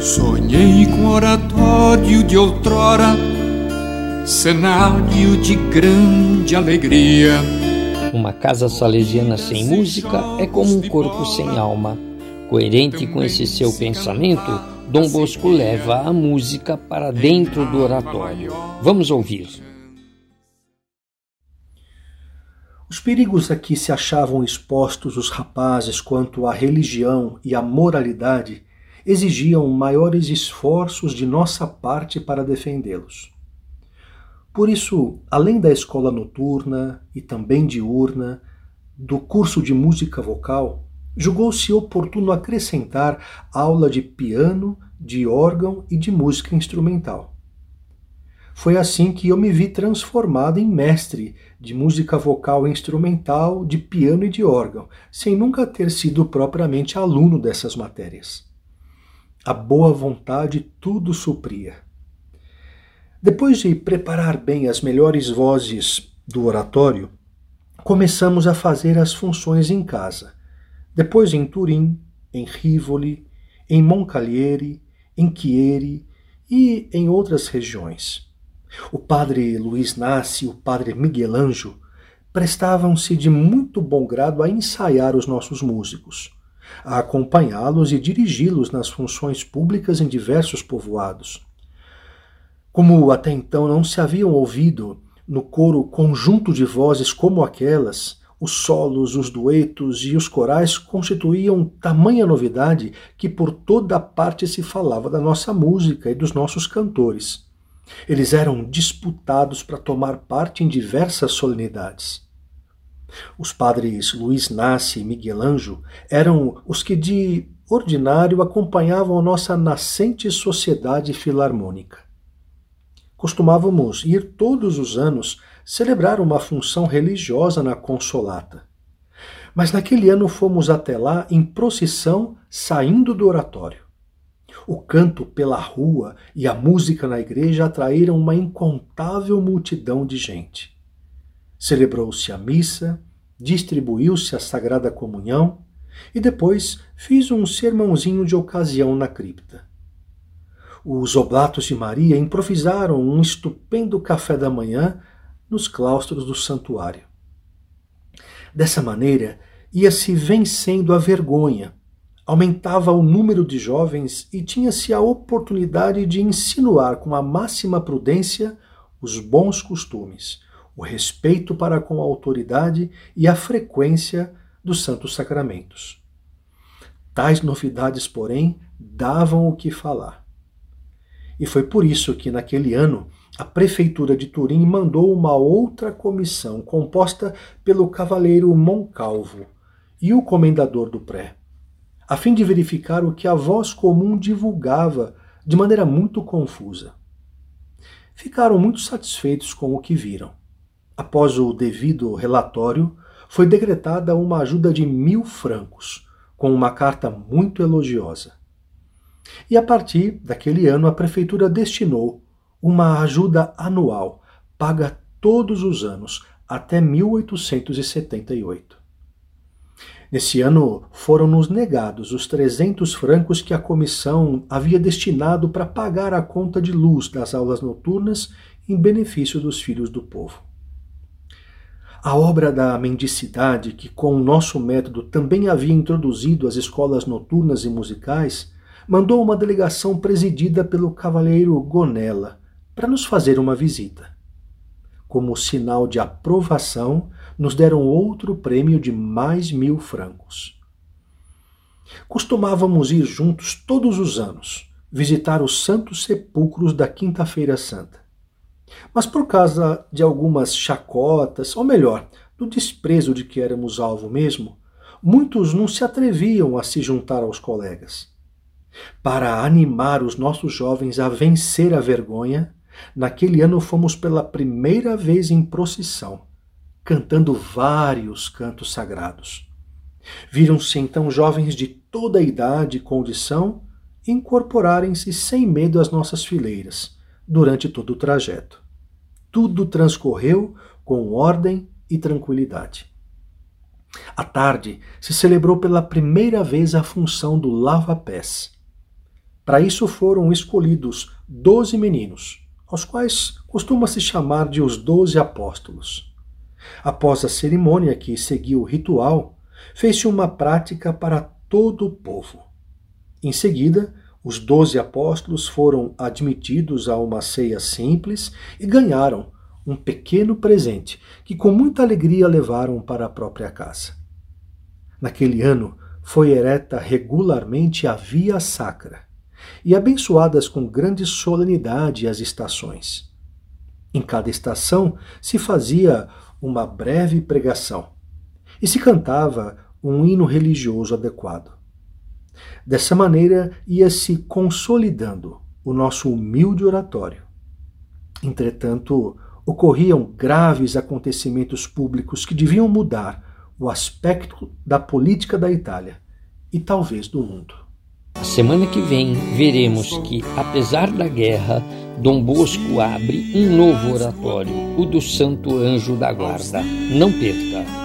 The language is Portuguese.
Sonhei com oratório de outrora, cenário de grande alegria. Uma casa salesiana sem música é como um corpo sem alma. Coerente com esse seu pensamento, Dom Bosco leva a música para dentro do oratório. Vamos ouvir. Os perigos a que se achavam expostos os rapazes quanto à religião e à moralidade exigiam maiores esforços de nossa parte para defendê-los. Por isso, além da escola noturna e também diurna, do curso de música vocal, julgou-se oportuno acrescentar aula de piano, de órgão e de música instrumental. Foi assim que eu me vi transformado em mestre de música vocal instrumental, de piano e de órgão, sem nunca ter sido propriamente aluno dessas matérias. A boa vontade tudo supria. Depois de preparar bem as melhores vozes do oratório, começamos a fazer as funções em casa. Depois em Turim, em Rivoli, em Moncalieri, em Chieri e em outras regiões. O padre Luiz Nassi e o padre Miguel Anjo prestavam-se de muito bom grado a ensaiar os nossos músicos a acompanhá-los e dirigi-los nas funções públicas em diversos povoados. Como até então não se haviam ouvido no coro conjunto de vozes como aquelas, os solos, os duetos e os corais constituíam tamanha novidade que por toda parte se falava da nossa música e dos nossos cantores. Eles eram disputados para tomar parte em diversas solenidades. Os padres Luiz Nasce e Miguel Anjo eram os que de ordinário acompanhavam a nossa nascente sociedade filarmônica. Costumávamos ir todos os anos celebrar uma função religiosa na Consolata. Mas naquele ano fomos até lá em procissão saindo do oratório. O canto pela rua e a música na igreja atraíram uma incontável multidão de gente. Celebrou-se a missa, distribuiu-se a Sagrada Comunhão e depois fiz um sermãozinho de ocasião na cripta. Os Oblatos de Maria improvisaram um estupendo café da manhã nos claustros do santuário. Dessa maneira, ia-se vencendo a vergonha, aumentava o número de jovens e tinha-se a oportunidade de insinuar com a máxima prudência os bons costumes, o respeito para com a autoridade e a frequência dos santos sacramentos. Tais novidades, porém, davam o que falar. E foi por isso que, naquele ano, a prefeitura de Turim mandou uma outra comissão composta pelo cavaleiro Moncalvo e o comendador do pré, a fim de verificar o que a voz comum divulgava de maneira muito confusa. Ficaram muito satisfeitos com o que viram. Após o devido relatório, foi decretada uma ajuda de mil francos, com uma carta muito elogiosa. E a partir daquele ano, a prefeitura destinou uma ajuda anual, paga todos os anos, até 1878. Nesse ano foram-nos negados os 300 francos que a comissão havia destinado para pagar a conta de luz das aulas noturnas em benefício dos filhos do povo. A obra da mendicidade, que com o nosso método também havia introduzido as escolas noturnas e musicais, mandou uma delegação presidida pelo cavalheiro Gonella para nos fazer uma visita. Como sinal de aprovação, nos deram outro prêmio de mais mil francos. Costumávamos ir juntos todos os anos, visitar os santos sepulcros da Quinta-feira Santa. Mas por causa de algumas chacotas, ou melhor, do desprezo de que éramos alvo mesmo, muitos não se atreviam a se juntar aos colegas. Para animar os nossos jovens a vencer a vergonha, naquele ano fomos pela primeira vez em procissão, cantando vários cantos sagrados. Viram-se então jovens de toda a idade e condição incorporarem-se sem medo às nossas fileiras durante todo o trajeto. Tudo transcorreu com ordem e tranquilidade. À tarde, se celebrou pela primeira vez a função do lava-pés. Para isso foram escolhidos doze meninos, aos quais costuma-se chamar de os doze apóstolos. Após a cerimônia que seguiu o ritual, fez-se uma prática para todo o povo. Em seguida, os doze apóstolos foram admitidos a uma ceia simples e ganharam um pequeno presente que com muita alegria levaram para a própria casa. Naquele ano foi ereta regularmente a Via Sacra e abençoadas com grande solenidade as estações. Em cada estação se fazia uma breve pregação e se cantava um hino religioso adequado. Dessa maneira ia se consolidando o nosso humilde oratório. Entretanto, ocorriam graves acontecimentos públicos que deviam mudar o aspecto da política da Itália e talvez do mundo. Semana que vem veremos que, apesar da guerra, Dom Bosco abre um novo oratório, o do Santo Anjo da Guarda. Não perca!